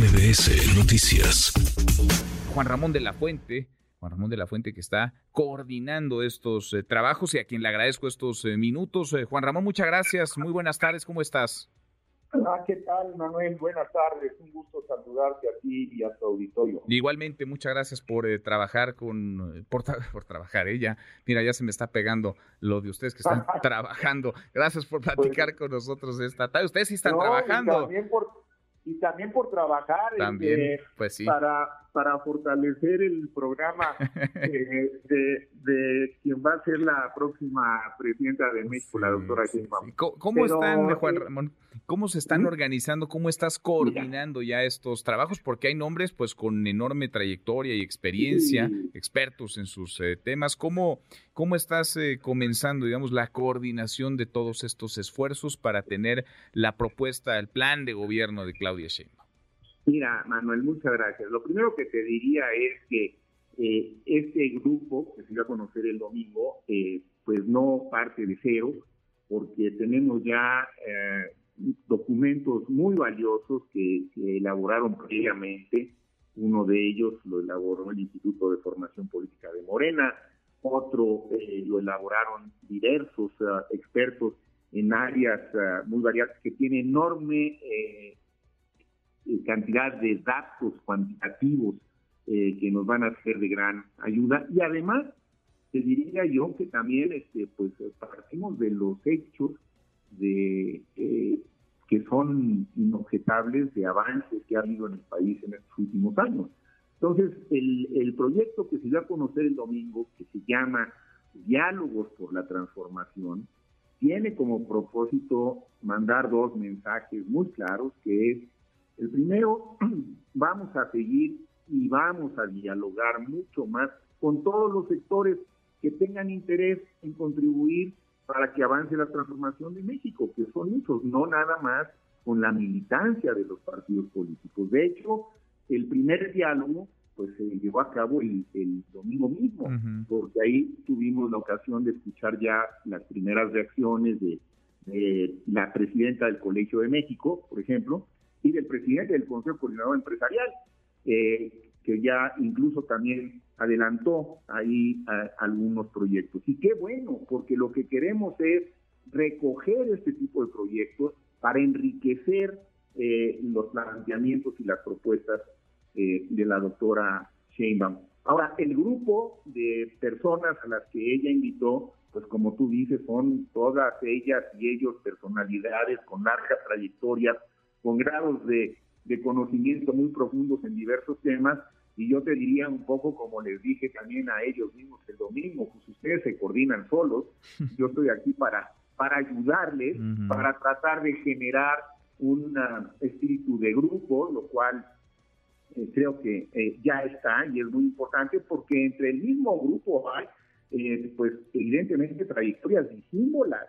MBS Noticias. Juan Ramón de la Fuente, Juan Ramón de la Fuente que está coordinando estos eh, trabajos y a quien le agradezco estos eh, minutos. Eh, Juan Ramón, muchas gracias. Muy buenas tardes, ¿cómo estás? Hola, ¿qué tal, Manuel? Buenas tardes. Un gusto saludarte a ti y a tu auditorio. Igualmente, muchas gracias por trabajar con, por, por trabajar ella. Mira, ya se me está pegando lo de ustedes que están trabajando. Gracias por pues platicar con nosotros esta tarde. Ustedes sí están trabajando. también por y también por trabajar también, este, pues sí. para, para fortalecer el programa eh, de, de, quien va a ser la próxima presidenta de México, la doctora sí, ¿Cómo, están, Juan eh, Ramón? ¿Cómo se están organizando? ¿Cómo estás coordinando ya estos trabajos? Porque hay nombres pues con enorme trayectoria y experiencia, expertos en sus eh, temas. ¿Cómo, cómo estás comenzando, digamos, la coordinación de todos estos esfuerzos para tener la propuesta, el plan de gobierno de Claudia Sheinbaum? Mira, Manuel, muchas gracias. Lo primero que te diría es que eh, este grupo que se iba a conocer el domingo, eh, pues no parte de cero, porque tenemos ya eh, documentos muy valiosos que, que, elaboraron previamente. Uno de ellos lo elaboró el Instituto de Formación Política de Morena, otro lo elaboraron diversos expertos en áreas muy variadas que tienen enorme eh, cantidad de datos cuantitativos eh, que nos van a ser de gran ayuda y además te diría yo que también este pues partimos de los hechos de eh, que son inobjetables de avances que ha habido en el país en estos últimos años. Entonces, el, el proyecto que se dio a conocer el domingo, que se llama Diálogos por la Transformación, tiene como propósito mandar dos mensajes muy claros, que es el primero, vamos a seguir y vamos a dialogar mucho más con todos los sectores que tengan interés en contribuir para que avance la transformación de México, que son muchos, no nada más con la militancia de los partidos políticos. De hecho, el primer diálogo pues se llevó a cabo el, domingo mismo, porque ahí tuvimos la ocasión de escuchar ya las primeras reacciones de la presidenta del Colegio de México, por ejemplo, y del presidente del Consejo Coordinador Empresarial, eh, que ya incluso también adelantó ahí algunos proyectos. Y qué bueno, porque lo que queremos es recoger este tipo de proyectos para enriquecer eh, los planteamientos y las propuestas eh, de la doctora Sheinbaum. Ahora, el grupo de personas a las que ella invitó, pues como tú dices, son todas ellas y ellos personalidades con largas trayectorias con grados de, conocimiento muy profundos en diversos temas, y yo te diría un poco como les dije también a ellos mismos el domingo, pues ustedes se coordinan solos, yo estoy aquí para, para ayudarles, para tratar de generar un espíritu de grupo, lo cual eh, creo que eh, ya está y es muy importante porque entre el mismo grupo hay eh, pues evidentemente trayectorias disímbolas.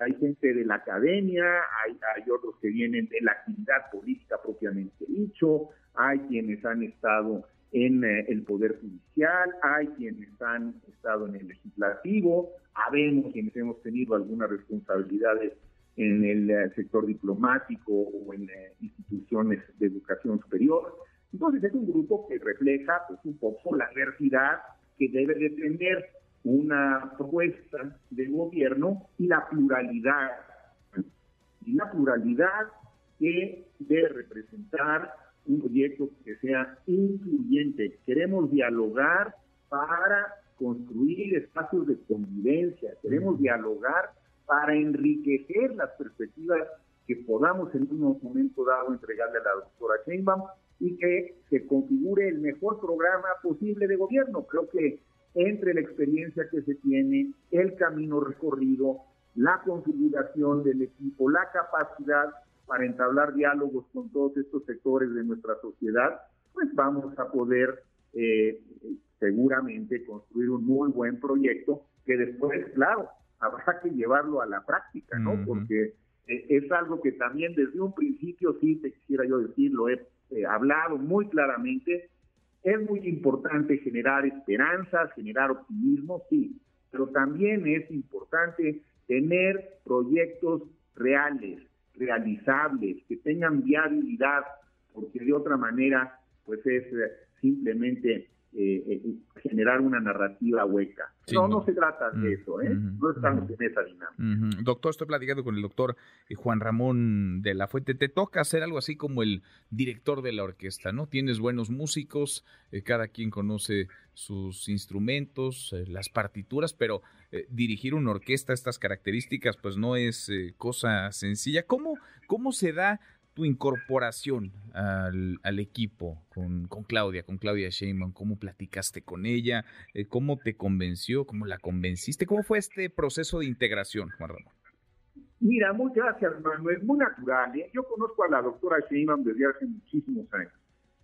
Hay gente de la academia, hay, hay otros que vienen de la actividad política propiamente dicho, hay quienes han estado en eh, el Poder Judicial, hay quienes han estado en el Legislativo, habemos quienes hemos tenido algunas responsabilidades en el eh, sector diplomático o en instituciones de educación superior. Entonces es un grupo que refleja pues, un poco la diversidad que debe de tener una propuesta de gobierno y la pluralidad, y la pluralidad que debe representar un proyecto que sea incluyente. Queremos dialogar para construir espacios de convivencia, queremos dialogar para enriquecer las perspectivas que podamos en un momento dado entregarle a la doctora Sheinbaum y que se configure el mejor programa posible de gobierno. Creo que entre la experiencia que se tiene, el camino recorrido, la configuración del equipo, la capacidad para entablar diálogos con todos estos sectores de nuestra sociedad, pues vamos a poder eh, seguramente construir un muy buen proyecto que después, claro, habrá que llevarlo a la práctica, ¿no? Porque eh, es algo que también desde un principio, sí te quisiera yo decir, lo he eh, hablado muy claramente, es muy importante generar esperanzas, generar optimismo, sí, pero también es importante tener proyectos reales, realizables, que tengan viabilidad, porque de otra manera, pues es simplemente eh, eh, generar una narrativa hueca. no, no se trata de eso, ¿eh? no estamos en esa dinámica. Doctor, estoy platicando con el doctor eh, Juan Ramón de la Fuente. Te toca hacer algo así como el director de la orquesta, ¿no? Tienes buenos músicos, cada quien conoce sus instrumentos, las partituras, pero dirigir una orquesta, estas características, pues no es cosa sencilla. ¿Cómo, ¿Cómo se da tu incorporación al, equipo con, Claudia, con Claudia Sheinbaum, cómo platicaste con ella, eh, cómo te convenció, cómo la convenciste, cómo fue este proceso de integración, Juan Ramón. Mira, muchas gracias, Manuel, muy natural. ¿eh? Yo conozco a la doctora Sheinbaum desde hace muchísimos años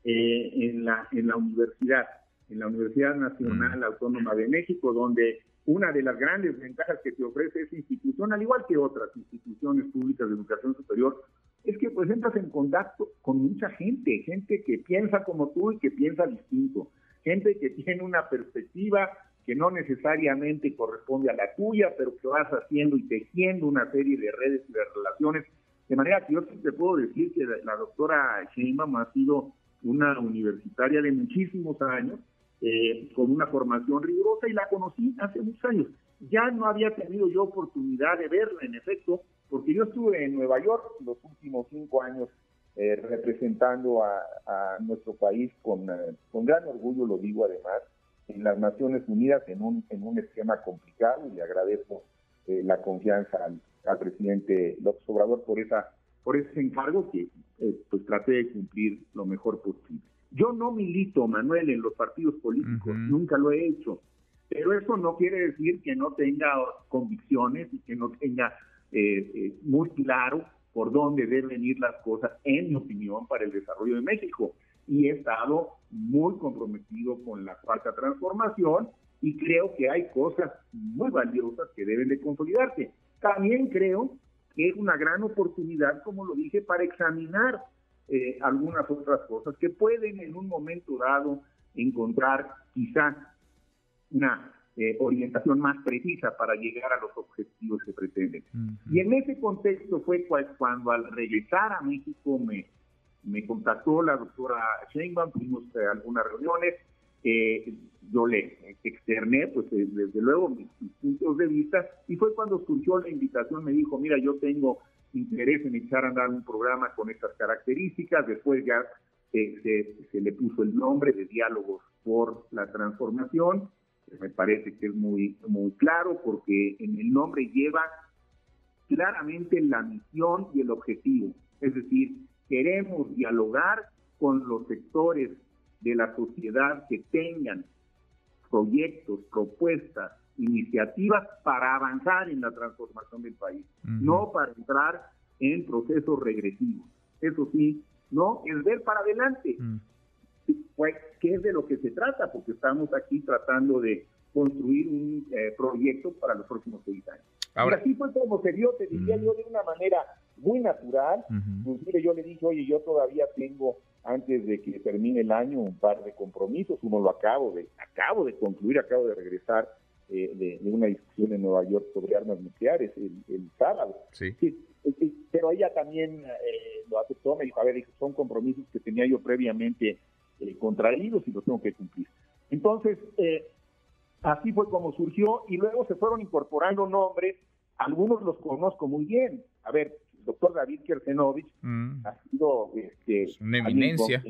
eh, en, la, en la universidad, en la Universidad Nacional mm. Autónoma de México, donde una de las grandes ventajas que te ofrece esa institución, al igual que otras instituciones públicas de educación superior, es que pues entras en contacto con mucha gente, gente que piensa como tú y que piensa distinto, gente que tiene una perspectiva que no necesariamente corresponde a la tuya, pero que vas haciendo y tejiendo una serie de redes y de relaciones. De manera que yo te puedo decir que la doctora Sheinbaum ha sido una universitaria de muchísimos años, eh, con una formación rigurosa y la conocí hace muchos años. Ya no había tenido yo oportunidad de verla, en efecto, porque yo estuve en Nueva York los últimos cinco años eh, representando a, nuestro país con, eh, con gran orgullo, lo digo además, en las Naciones Unidas en un, en un esquema complicado y le agradezco eh, la confianza al, presidente López Obrador por, esa, por ese encargo que pues traté de cumplir lo mejor posible. Yo no milito, Manuel, en los partidos políticos, nunca lo he hecho, pero eso no quiere decir que no tenga convicciones y que no tenga eh, eh, muy claro por dónde deben ir las cosas, en mi opinión, para el desarrollo de México. Y he estado muy comprometido con la cuarta transformación y creo que hay cosas muy valiosas que deben de consolidarse. También creo que es una gran oportunidad, como lo dije, para examinar eh, algunas otras cosas que pueden en un momento dado encontrar quizá una eh, orientación más precisa para llegar a los objetivos que pretenden. Y en ese contexto fue cuando al regresar a México me, me contactó la doctora Sheinbaum, tuvimos eh, algunas reuniones, eh, yo le externé, pues desde luego mis, puntos de vista, y fue cuando surgió la invitación, me dijo, mira, yo tengo interés en echar a andar un programa con estas características, después ya se, se le puso el nombre de Diálogos por la Transformación, me parece que es muy, muy claro porque en el nombre lleva claramente la misión y el objetivo. Es decir, queremos dialogar con los sectores de la sociedad que tengan proyectos, propuestas, iniciativas para avanzar en la transformación del país, no para entrar en procesos regresivos. Eso sí, no, es ver para adelante. Pues, ¿qué es de lo que se trata? Porque estamos aquí tratando de construir un eh, proyecto para los próximos seis años. Ahora, y así fue como se dio, te diría yo, de una manera muy natural. Inclusive yo le dije, oye, yo todavía tengo, antes de que termine el año, un par de compromisos. Uno lo acabo de, acabo de concluir, acabo de regresar eh, de, una discusión en Nueva York sobre armas nucleares el, sábado. Sí. pero ella también eh, lo aceptó, me dijo, a ver, son compromisos que tenía yo previamente eh, contraídos y los tengo que cumplir. Entonces, eh, así fue como surgió y luego se fueron incorporando nombres, algunos los conozco muy bien. A ver, el doctor David Kersenovich mm. ha sido este, una eminencia.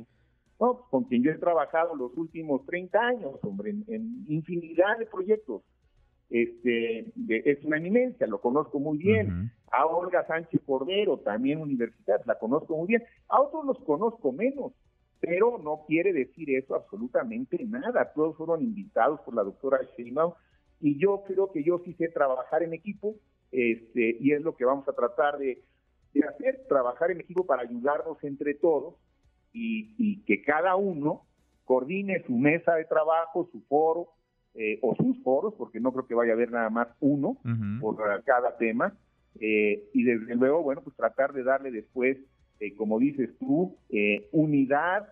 Con, con quien yo he trabajado los últimos 30 años, hombre, en, infinidad de proyectos. Este, es una eminencia, lo conozco muy bien. A Olga Sánchez Cordero, también universidad, la conozco muy bien. A otros los conozco menos pero no quiere decir eso absolutamente nada. Todos fueron invitados por la doctora Sheinbaum y yo creo que yo sí sé trabajar en equipo este, y es lo que vamos a tratar de, hacer, trabajar en equipo para ayudarnos entre todos y, que cada uno coordine su mesa de trabajo, su foro eh, o sus foros, porque no creo que vaya a haber nada más uno por cada tema. Eh, y desde luego, bueno, pues tratar de darle después eh, como dices tú, eh, unidad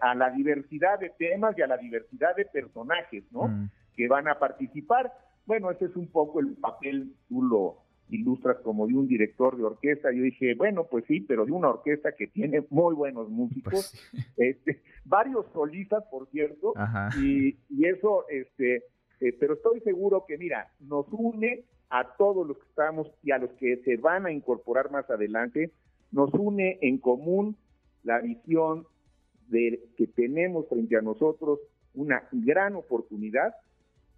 a, la diversidad de temas y a la diversidad de personajes, ¿no? Mm. Que van a participar. Bueno, ese es un poco el papel, tú lo, ilustras como de un director de orquesta. Yo dije, bueno, pues sí, pero de una orquesta que tiene muy buenos músicos, pues este, varios solistas, por cierto, y, eso, este, eh, pero estoy seguro que, mira, nos une a todos los que estamos y a los que se van a incorporar más adelante, nos une en común la visión de que tenemos frente a nosotros una gran oportunidad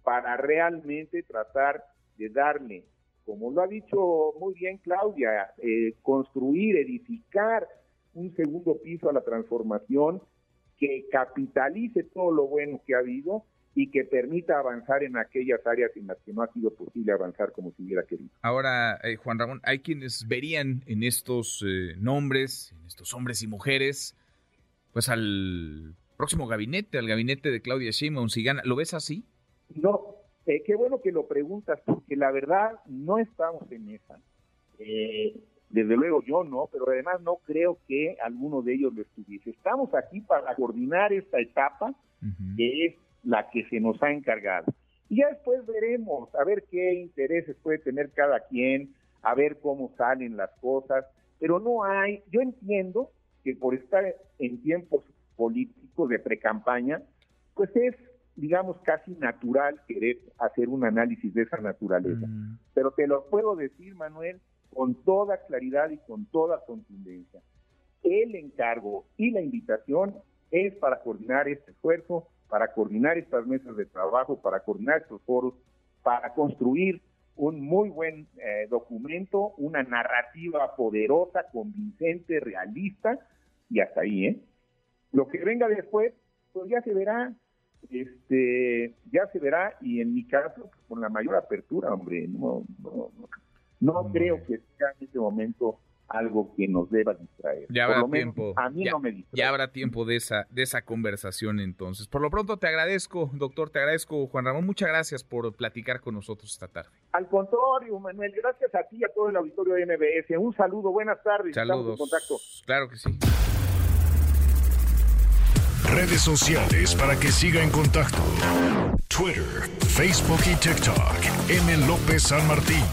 para realmente tratar de darle, como lo ha dicho muy bien Claudia, eh, construir, edificar un segundo piso a la transformación que capitalice todo lo bueno que ha habido y que permita avanzar en aquellas áreas en las que no ha sido posible avanzar como se hubiera querido. Ahora, eh, Juan Ramón, hay quienes verían en estos eh, nombres, en estos hombres y mujeres, pues al próximo gabinete, al gabinete de Claudia Sheinbaum, si gana. ¿Lo ves así? No, eh, qué bueno que lo preguntas, porque la verdad no estamos en esa. desde luego yo no, pero además no creo que alguno de ellos lo estuviese. Estamos aquí para coordinar esta etapa, que es la que se nos ha encargado. Y ya después veremos, a ver qué intereses puede tener cada quien, a ver cómo salen las cosas, pero no hay, yo entiendo que por estar en tiempos políticos de precampaña, pues es, digamos, casi natural querer hacer un análisis de esa naturaleza. Pero te lo puedo decir, Manuel, con toda claridad y con toda contundencia. El encargo y la invitación es para coordinar este esfuerzo para coordinar estas mesas de trabajo, para coordinar estos foros, para construir un muy buen eh, documento, una narrativa poderosa, convincente, realista, y hasta ahí, ¿eh? Lo que venga después, pues ya se verá, este, ya se verá, y en mi caso, pues, con la mayor apertura, hombre, no, no, no, no creo que sea en este momento algo que nos deba distraer. Ya habrá tiempo. A mí no me distrae. Ya habrá tiempo de esa, de esa conversación entonces. Por lo pronto te agradezco, doctor, te agradezco, Juan Ramón. Muchas gracias por platicar con nosotros esta tarde. Al contrario, Manuel, gracias a ti y a todo el auditorio de MBS. Un saludo, buenas tardes. Saludos. en contacto. Claro que sí. Redes sociales para que siga en contacto: Twitter, Facebook y TikTok. M. López San Martín.